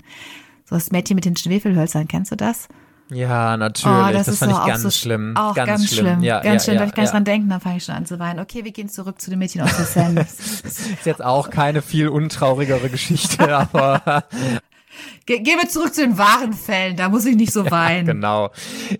So das Mädchen mit den Schwefelhölzern, kennst du das? ja, natürlich. das, fand ich auch ganz so- schlimm. Auch ganz, schlimm. Ja, ganz ja, schlimm, ja, darf ich gar nicht ja. dran denken, dann fange ich schon an zu weinen. Okay, wir gehen zurück zu dem Mädchen aus der Seine. Ist jetzt auch keine viel untraurigere Geschichte, aber Ge gehen wir zurück zu den wahren Fällen, da muss ich nicht so weinen. genau.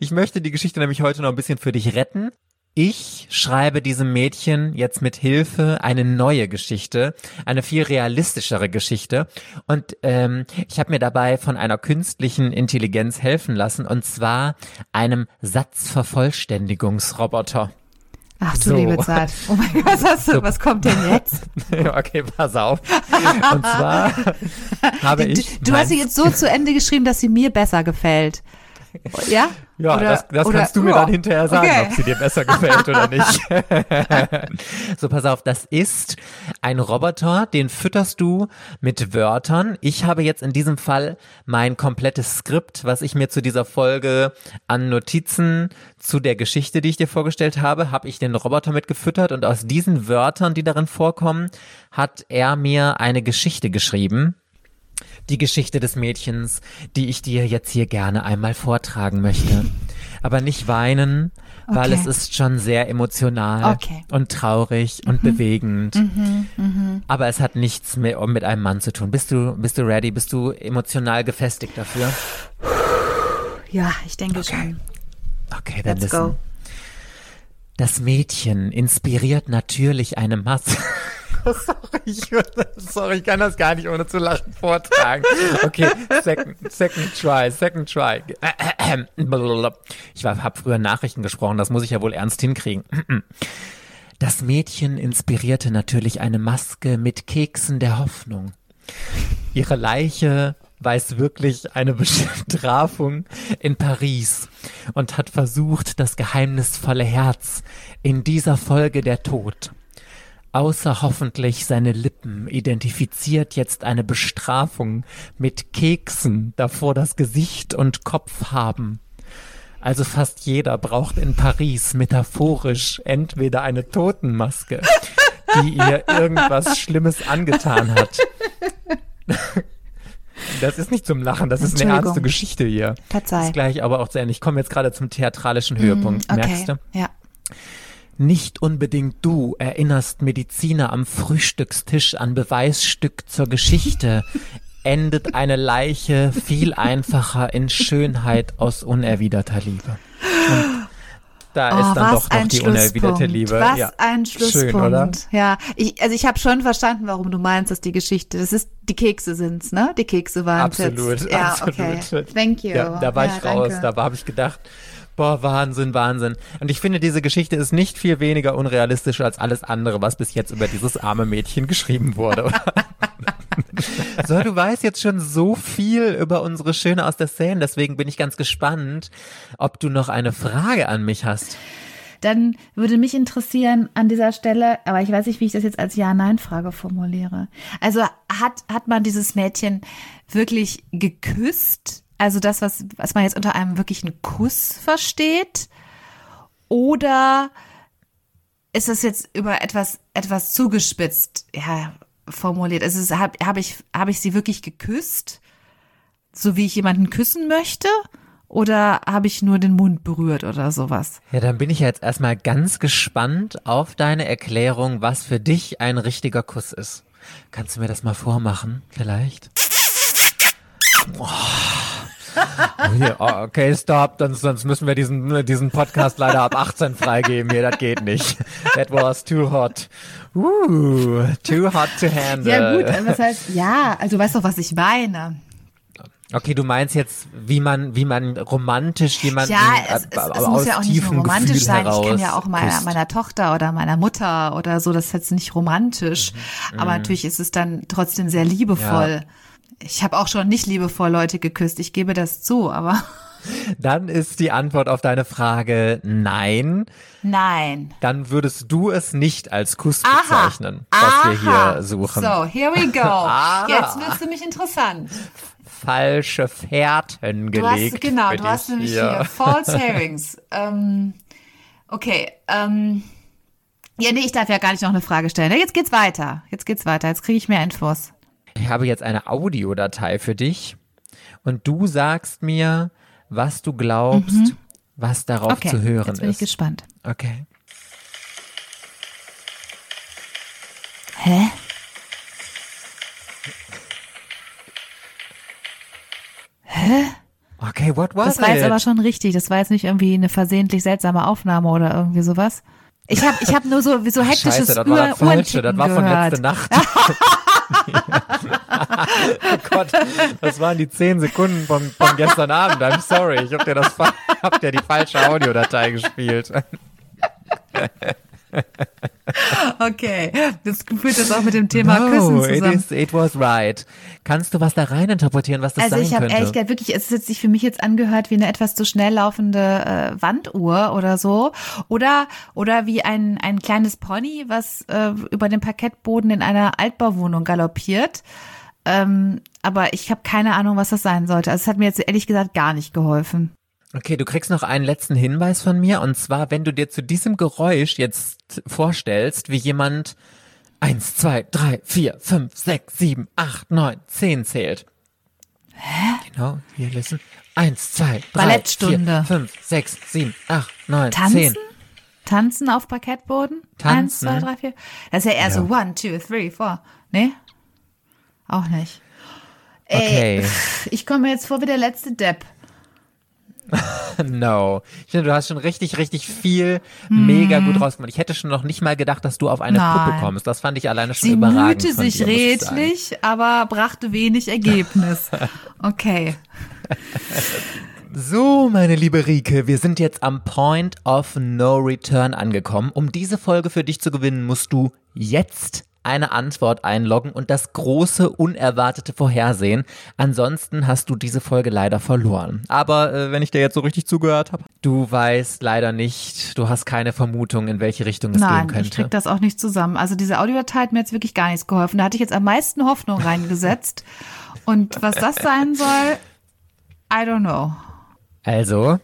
Ich möchte die Geschichte nämlich heute noch ein bisschen für dich retten. Ich schreibe diesem Mädchen jetzt mit Hilfe eine neue Geschichte, eine viel realistischere Geschichte. Und ähm, ich habe mir dabei von einer künstlichen Intelligenz helfen lassen, und zwar einem Satzvervollständigungsroboter. Ach du So. liebe Zeit. Oh mein Gott, was, hast du, was kommt denn jetzt? okay, pass auf. Und zwar habe Du, ich. du hast sie jetzt so zu Ende geschrieben, dass sie mir besser gefällt. Ja? Ja, Oder- das, das oder- kannst du mir Ja. dann hinterher sagen, Okay. ob sie dir besser gefällt oder nicht. so, pass auf, das ist ein Roboter, den fütterst du mit Wörtern. Ich habe jetzt in diesem Fall mein komplettes Skript, was ich mir zu dieser Folge an Notizen zu der Geschichte, die ich dir vorgestellt habe, habe ich den Roboter mitgefüttert und aus diesen Wörtern, die darin vorkommen, hat er mir eine Geschichte geschrieben die Geschichte des Mädchens, die ich dir jetzt hier gerne einmal vortragen möchte. Aber nicht weinen, weil Okay. es ist schon sehr emotional Okay. und traurig und bewegend. Aber es hat nichts mehr mit einem Mann zu tun. Bist du, bist du ready? Bist du emotional gefestigt dafür? Ja, ich denke schon. Okay, dann Let's listen. go. Das Mädchen inspiriert natürlich eine Masse. sorry, ich, sorry, ich kann das gar nicht ohne zu lachen vortragen. Okay, second, second try, second try. Ich habe früher Nachrichten gesprochen, das muss ich ja wohl ernst hinkriegen. Das Mädchen inspirierte natürlich eine Maske mit Keksen der Hoffnung. Ihre Leiche weiß wirklich eine Bestrafung in Paris und hat versucht, das geheimnisvolle Herz in dieser Folge der Tod. Außer hoffentlich seine Lippen identifiziert jetzt eine Bestrafung mit Keksen, davor das Gesicht und Kopf haben. Also fast jeder braucht in Paris metaphorisch entweder eine Totenmaske, die ihr irgendwas Schlimmes angetan hat. Das ist nicht zum Lachen, das ist eine ernste Geschichte hier. Verzeih. Ist gleich aber auch zu Ende. Ich komme jetzt gerade zum theatralischen Höhepunkt, Okay. merkst du? Ja. Nicht unbedingt du erinnerst Mediziner am Frühstückstisch an Beweisstück zur Geschichte. Endet eine Leiche viel einfacher in Schönheit aus unerwiderter Liebe. Und da Oh, ist dann doch noch die unerwiderte. Liebe. Was ja. ein Schlusspunkt. Schön, oder? Ja, ich, also ich habe schon verstanden, warum du meinst, dass die Geschichte, das ist, die Kekse sind's, ne? Die Kekse waren Absolut, jetzt. Ja, absolut. okay. Thank you. Ja, da war ja, ich raus. danke. Da habe ich gedacht, boah, Wahnsinn, Wahnsinn. Und ich finde, diese Geschichte ist nicht viel weniger unrealistisch als alles andere, was bis jetzt über dieses arme Mädchen geschrieben wurde. so, du weißt jetzt schon so viel über unsere Schöne aus der Szene, deswegen bin ich ganz gespannt, ob du noch eine Frage an mich hast. Dann würde mich interessieren an dieser Stelle, aber ich weiß nicht, wie ich das jetzt als Ja-Nein-Frage formuliere. Also hat, hat man dieses Mädchen wirklich geküsst? Also das, was, was man jetzt unter einem wirklichen Kuss versteht? Oder ist das jetzt über etwas, etwas zugespitzt, ja, formuliert? Also habe hab ich, hab ich sie wirklich geküsst? So wie ich jemanden küssen möchte? Oder habe ich nur den Mund berührt oder sowas? Ja, dann bin ich jetzt erstmal ganz gespannt auf deine Erklärung, was für dich ein richtiger Kuss ist. Kannst du mir das mal vormachen, vielleicht? Oh. Oh, okay, stop, sonst, sonst müssen wir diesen, diesen Podcast leider ab 18 freigeben. Hier, das geht nicht. That was too hot. Uh, too hot to handle. Ja gut, was heißt, ja, also du weißt doch, was ich meine. Okay, du meinst jetzt, wie man, wie man romantisch jemanden Ja, es, äh, es, es muss ja auch nicht nur romantisch Gefühl sein. Ich kann ja auch meiner, meiner Tochter oder meiner Mutter oder so, das ist jetzt nicht romantisch. Mhm. Aber natürlich ist es dann trotzdem sehr liebevoll. Ich habe auch schon nicht liebevoll Leute geküsst, ich gebe das zu, aber Dann ist die Antwort auf deine Frage nein. nein. Dann würdest du es nicht als Kuss Aha. bezeichnen, was wir Aha. hier suchen. So, here we go. Ah. Jetzt wird's nämlich interessant. Falsche Fährten Du hast, gelegt. genau, du hast nämlich hier. hier False Herrings. ähm, okay, ähm, ja, nee, ich darf ja gar nicht noch eine Frage stellen. Jetzt geht's weiter. Jetzt geht's weiter. Jetzt kriege ich mehr Infos. Ich habe jetzt eine Audiodatei für dich und du sagst mir, was du glaubst, was darauf Mhm. Okay, zu hören jetzt bin ich ist. gespannt. Okay. Hä? Okay, what was Das war it? jetzt aber schon richtig. Das war jetzt nicht irgendwie eine versehentlich seltsame Aufnahme oder irgendwie sowas. Ich habe ich hab nur so, so hektisches Scheiße, das war das Falsche, das war von gehört. letzter Nacht. oh Gott, das waren die zehn Sekunden von, von gestern Abend. I'm sorry, ich hab dir das, hab dir die falsche Audiodatei gespielt. Okay, das führt das auch mit dem Thema no, Küssen it, zusammen. is, it was right. Kannst du was da rein interpretieren, was das Also sein ich habe könnte? ehrlich gesagt wirklich, es hat sich für mich jetzt angehört wie eine etwas zu schnell laufende äh, Wanduhr oder so. Oder oder wie ein, ein kleines Pony, was äh, über den Parkettboden in einer Altbauwohnung galoppiert. Ähm, aber ich habe keine Ahnung, was das sein sollte. Also es hat mir jetzt ehrlich gesagt gar nicht geholfen. Okay, du kriegst noch einen letzten Hinweis von mir und zwar, wenn du dir zu diesem Geräusch jetzt vorstellst, wie jemand eins, zwei, drei, vier, fünf, sechs, sieben, acht, neun, zehn zählt. Hä? Genau, hier listen. Eins, zwei, drei, vier, fünf, sechs, sieben, acht, neun, Tanzen? zehn. Tanzen auf Parkettboden? Tanzen? Eins, zwei, drei, vier. Das ist ja eher so one, two, three, four. Nee? Auch nicht. Ey, Okay. ich komme mir jetzt vor wie der letzte Depp. No. Ich finde, du hast schon richtig, richtig viel mega gut rausgemacht. Ich hätte schon noch nicht mal gedacht, dass du auf eine. Nein. Puppe kommst. Das fand ich alleine schon Sie überragend. mühte von sich dir, redlich, aber brachte wenig Ergebnis. Okay. So, meine liebe Rike, wir sind jetzt am Point of No Return angekommen. Um diese Folge für dich zu gewinnen, musst du jetzt eine Antwort einloggen und das große, unerwartete vorhersehen. Ansonsten hast du diese Folge leider verloren. Aber äh, wenn ich dir jetzt so richtig zugehört habe, du weißt leider nicht, du hast keine Vermutung, in welche Richtung es Nein, gehen ich krieg könnte. das auch nicht zusammen. Also diese Audiodatei hat mir jetzt wirklich gar nichts geholfen. Da hatte ich jetzt am meisten Hoffnung reingesetzt. Und was das sein soll, I don't know. Also,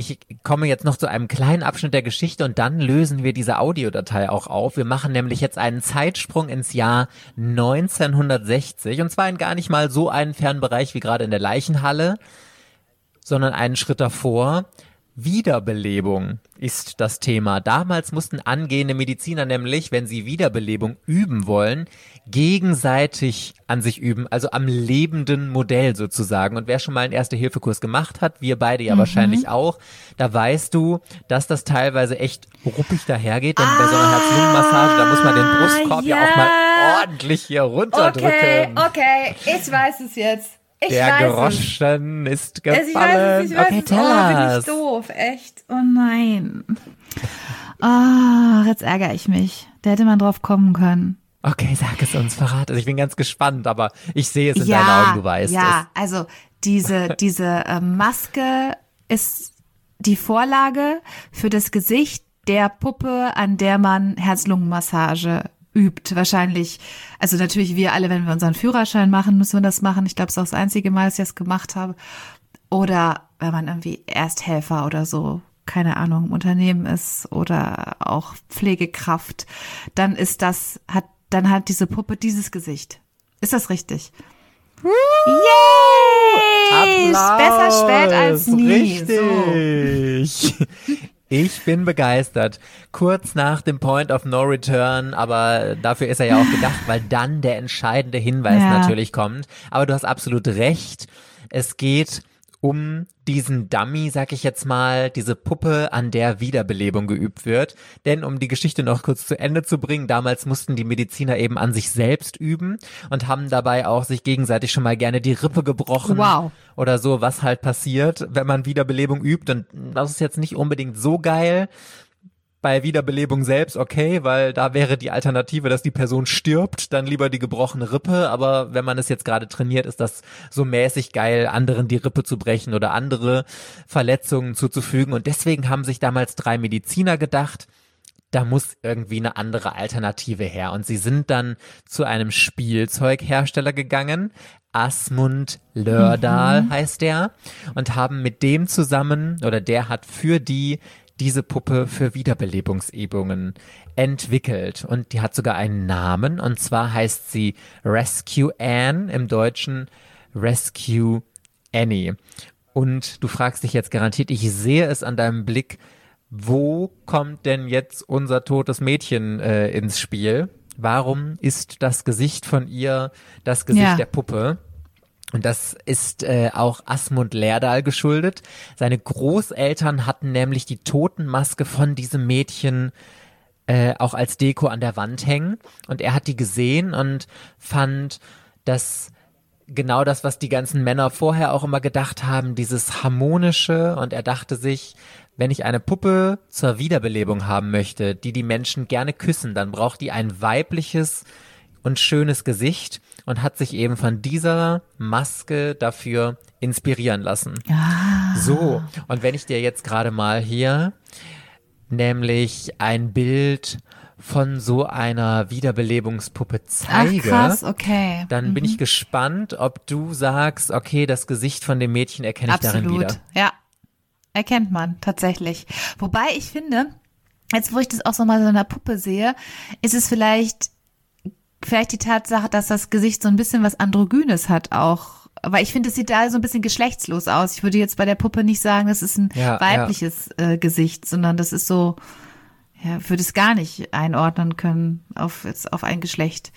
ich komme jetzt noch zu einem kleinen Abschnitt der Geschichte und dann lösen wir diese Audiodatei auch auf. Wir machen nämlich jetzt einen Zeitsprung ins Jahr 1960 und zwar in gar nicht mal so einen fernen Bereich wie gerade in der Leichenhalle, sondern einen Schritt davor. Wiederbelebung ist das Thema. Damals mussten angehende Mediziner nämlich, wenn sie Wiederbelebung üben wollen, gegenseitig an sich üben, also am lebenden Modell sozusagen. Und wer schon mal einen Erste-Hilfe-Kurs gemacht hat, wir beide ja wahrscheinlich auch, da weißt du, dass das teilweise echt ruppig dahergeht, denn bei so einer Herz-Lungen-Massage, da muss man den Brustkorb ja. auch mal ordentlich hier runterdrücken. okay, ich weiß es jetzt. Ich Der Groschen ist Also ich gefallen. weiß es, ich weiß okay, es. oh, bin ich doof, echt. Oh nein. Ah, jetzt ärgere ich mich. Da hätte man drauf kommen können. Okay, sag es uns, verrat es. Ich bin ganz gespannt, aber ich sehe es in deinen Augen, du weißt ja, also diese, diese äh, Maske ist die Vorlage für das Gesicht der Puppe, an der man Herz-Lungen-Massage übt. Wahrscheinlich, also natürlich wir alle, wenn wir unseren Führerschein machen, müssen wir das machen. Ich glaube, es ist auch das einzige Mal, dass ich das gemacht habe. Oder wenn man irgendwie Ersthelfer oder so, keine Ahnung, im Unternehmen ist oder auch Pflegekraft, dann ist das, hat, dann hat diese Puppe dieses Gesicht. Ist das richtig? Yay! Applaus. Besser spät als nie. So. Ich bin begeistert. Kurz nach dem Point of No Return, aber dafür ist er ja auch gedacht, weil dann der entscheidende Hinweis Ja. natürlich kommt. Aber du hast absolut recht. Es geht um diesen Dummy, sag ich jetzt mal, diese Puppe, an der Wiederbelebung geübt wird. Denn um die Geschichte noch kurz zu Ende zu bringen, damals mussten die Mediziner eben an sich selbst üben und haben dabei auch sich gegenseitig schon mal gerne die Rippe gebrochen. Wow. Oder so, was halt passiert, wenn man Wiederbelebung übt. Und das ist jetzt nicht unbedingt so geil bei Wiederbelebung selbst okay, weil da wäre die Alternative, dass die Person stirbt, dann lieber die gebrochene Rippe. Aber wenn man es jetzt gerade trainiert, ist das so mäßig geil, anderen die Rippe zu brechen oder andere Verletzungen zuzufügen. Und deswegen haben sich damals drei Mediziner gedacht, da muss irgendwie eine andere Alternative her. Und sie sind dann zu einem Spielzeughersteller gegangen. Asmund Lördahl mhm. heißt der und haben mit dem zusammen oder der hat für die diese Puppe für Wiederbelebungsübungen entwickelt und die hat sogar einen Namen und zwar heißt sie Rescue Anne im Deutschen Rescue Annie. Und du fragst dich jetzt garantiert, ich sehe es an deinem Blick, wo kommt denn jetzt unser totes Mädchen äh, ins Spiel? Warum ist das Gesicht von ihr das Gesicht ja. der Puppe? Und das ist äh, auch Asmund Lerdal geschuldet. Seine Großeltern hatten nämlich die Totenmaske von diesem Mädchen äh, auch als Deko an der Wand hängen. Und er hat die gesehen und fand, dass genau das, was die ganzen Männer vorher auch immer gedacht haben, dieses harmonische. Und er dachte sich, wenn ich eine Puppe zur Wiederbelebung haben möchte, die die Menschen gerne küssen, dann braucht die ein weibliches und schönes Gesicht und hat sich eben von dieser Maske dafür inspirieren lassen. Ah. So, und wenn ich dir jetzt gerade mal hier nämlich ein Bild von so einer Wiederbelebungspuppe zeige, Ach, krass, okay. dann mhm. bin ich mhm. gespannt, ob du sagst, okay, das Gesicht von dem Mädchen erkenne ich Absolut. darin wieder. Ja, erkennt man tatsächlich. Wobei ich finde, jetzt wo ich das auch so mal so einer Puppe sehe, ist es vielleicht vielleicht die Tatsache, dass das Gesicht so ein bisschen was Androgynes hat auch. Aber ich finde, es sieht da so ein bisschen geschlechtslos aus. Ich würde jetzt bei der Puppe nicht sagen, das ist ein ja, weibliches ja. Äh, Gesicht, sondern das ist so, ja, würde es gar nicht einordnen können auf, jetzt auf ein Geschlecht.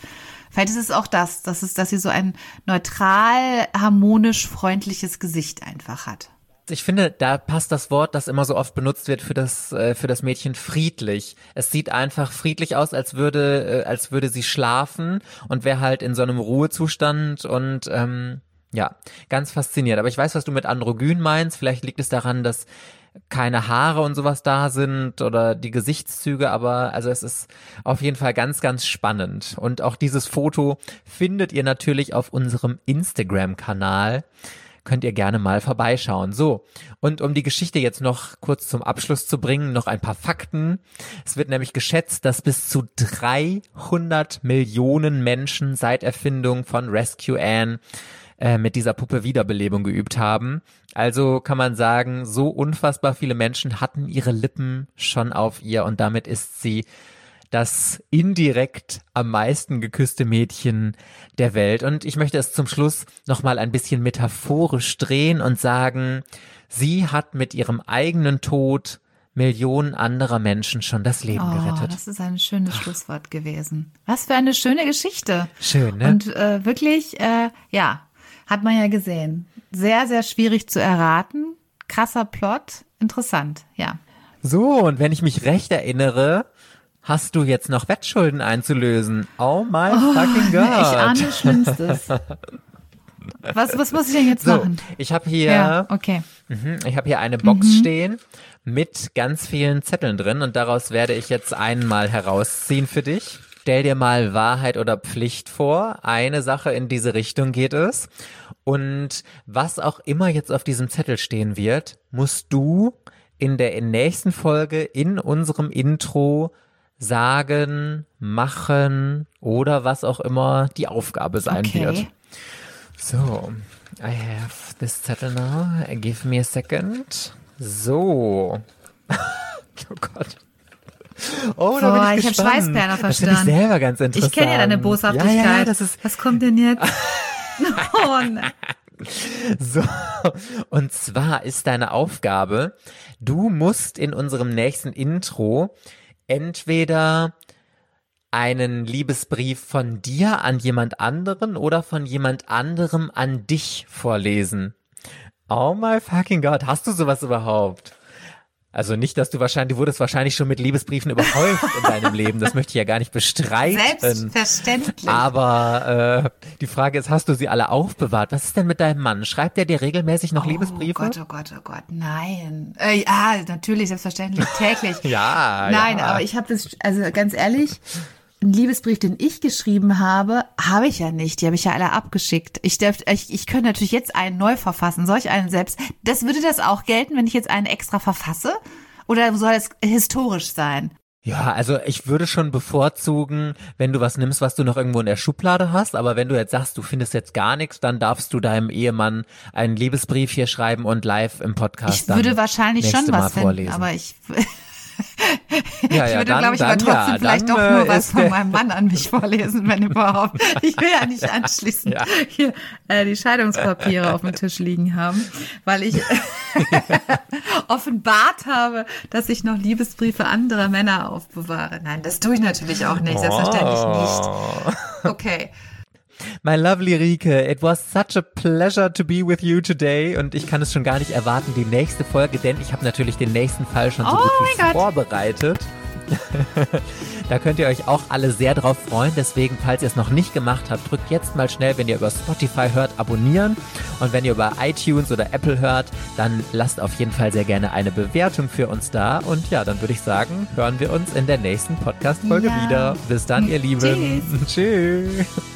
Vielleicht ist es auch das, dass es, dass sie so ein neutral, harmonisch, freundliches Gesicht einfach hat. Ich finde, da passt das Wort, das immer so oft benutzt wird für das äh, für das Mädchen friedlich. Es sieht einfach friedlich aus, als würde äh, als würde sie schlafen und wäre halt in so einem Ruhezustand und ähm, ja, ganz fasziniert. Aber ich weiß, was du mit Androgyn meinst. Vielleicht liegt es daran, dass keine Haare und sowas da sind oder die Gesichtszüge, aber also es ist auf jeden Fall ganz, ganz spannend. Und auch dieses Foto findet ihr natürlich auf unserem Instagram-Kanal könnt ihr gerne mal vorbeischauen. So, und um die Geschichte jetzt noch kurz zum Abschluss zu bringen, noch ein paar Fakten. Es wird nämlich geschätzt, dass bis zu 300 Millionen Menschen seit Erfindung von Rescue Anne äh, mit dieser Puppe Wiederbelebung geübt haben. Also kann man sagen, so unfassbar viele Menschen hatten ihre Lippen schon auf ihr und damit ist sie das indirekt am meisten geküsste Mädchen der Welt. Und ich möchte es zum Schluss nochmal ein bisschen metaphorisch drehen und sagen, sie hat mit ihrem eigenen Tod Millionen anderer Menschen schon das Leben oh, gerettet. Das ist ein schönes Schlusswort gewesen. Was für eine schöne Geschichte. Schön, ne? Und äh, wirklich, äh, ja, hat man ja gesehen. Sehr, sehr schwierig zu erraten. Krasser Plot. Interessant, ja. So, und wenn ich mich recht erinnere, hast du jetzt noch Wettschulden einzulösen. Oh my oh, fucking God. Ich ahne Schlimmstes. Was, was muss ich denn jetzt so, machen? Ich habe hier, ja, okay. Mh, ich habe hier eine Box mhm. stehen mit ganz vielen Zetteln drin und daraus werde ich jetzt einmal herausziehen für dich. Stell dir mal Wahrheit oder Pflicht vor. Eine Sache in diese Richtung geht es. Und was auch immer jetzt auf diesem Zettel stehen wird, musst du in der nächsten Folge in unserem Intro sagen, machen oder was auch immer die Aufgabe sein okay. wird. So, I have this Zettel now. Give me a second. So. oh Gott. Oh, da bin ich, ich habe Schweißperlen auf Das finde ich selber ganz interessant. Ich kenne ja deine Boshaftigkeit. Ja, ja, das ist Was kommt denn jetzt? oh, nein. So, und zwar ist deine Aufgabe, du musst in unserem nächsten Intro entweder einen Liebesbrief von dir an jemand anderen oder von jemand anderem an dich vorlesen. Oh my fucking God, hast du sowas überhaupt? Also nicht, dass du wahrscheinlich, du wurdest wahrscheinlich schon mit Liebesbriefen überhäuft in deinem Leben. Das möchte ich ja gar nicht bestreiten. Selbstverständlich. Aber äh, die Frage ist, hast du sie alle aufbewahrt? Was ist denn mit deinem Mann? Schreibt er dir regelmäßig noch Oh Liebesbriefe? Gott, oh Gott, oh Gott, nein. Äh, ja, natürlich, selbstverständlich, täglich. Ja, Nein, ja. aber ich habe das, also ganz ehrlich, einen Liebesbrief, den ich geschrieben habe, habe ich ja nicht. Die habe ich ja alle abgeschickt. Ich, darf, ich, ich könnte natürlich jetzt einen neu verfassen. Soll ich einen selbst? Das würde das auch gelten, wenn ich jetzt einen extra verfasse? Oder soll es historisch sein? Ja, also ich würde schon bevorzugen, wenn du was nimmst, was du noch irgendwo in der Schublade hast, aber wenn du jetzt sagst, du findest jetzt gar nichts, dann darfst du deinem Ehemann einen Liebesbrief hier schreiben und live im Podcast Ich würde wahrscheinlich schon Mal was finden, vorlesen. aber ich, ja, ich würde, dann, glaube ich, dann, aber trotzdem ja, vielleicht doch nur äh, was von meinem Mann an mich vorlesen, wenn überhaupt. Ich will ja nicht anschließend hier äh, die Scheidungspapiere auf dem Tisch liegen haben, weil ich offenbart habe, dass ich noch Liebesbriefe anderer Männer aufbewahre. Nein, das tue ich natürlich auch nicht, selbstverständlich Oh. nicht. Okay. My lovely Rike, it was such a pleasure to be with you today und ich kann es schon gar nicht erwarten, die nächste Folge, denn ich habe natürlich den nächsten Fall schon so Oh gut wie vorbereitet. da könnt ihr euch auch alle sehr drauf freuen, deswegen, falls ihr es noch nicht gemacht habt, drückt jetzt mal schnell, wenn ihr über Spotify hört, abonnieren und wenn ihr über iTunes oder Apple hört, dann lasst auf jeden Fall sehr gerne eine Bewertung für uns da und ja, dann würde ich sagen, hören wir uns in der nächsten Podcast-Folge Ja. wieder. Bis dann, ihr Lieben. Tschüss.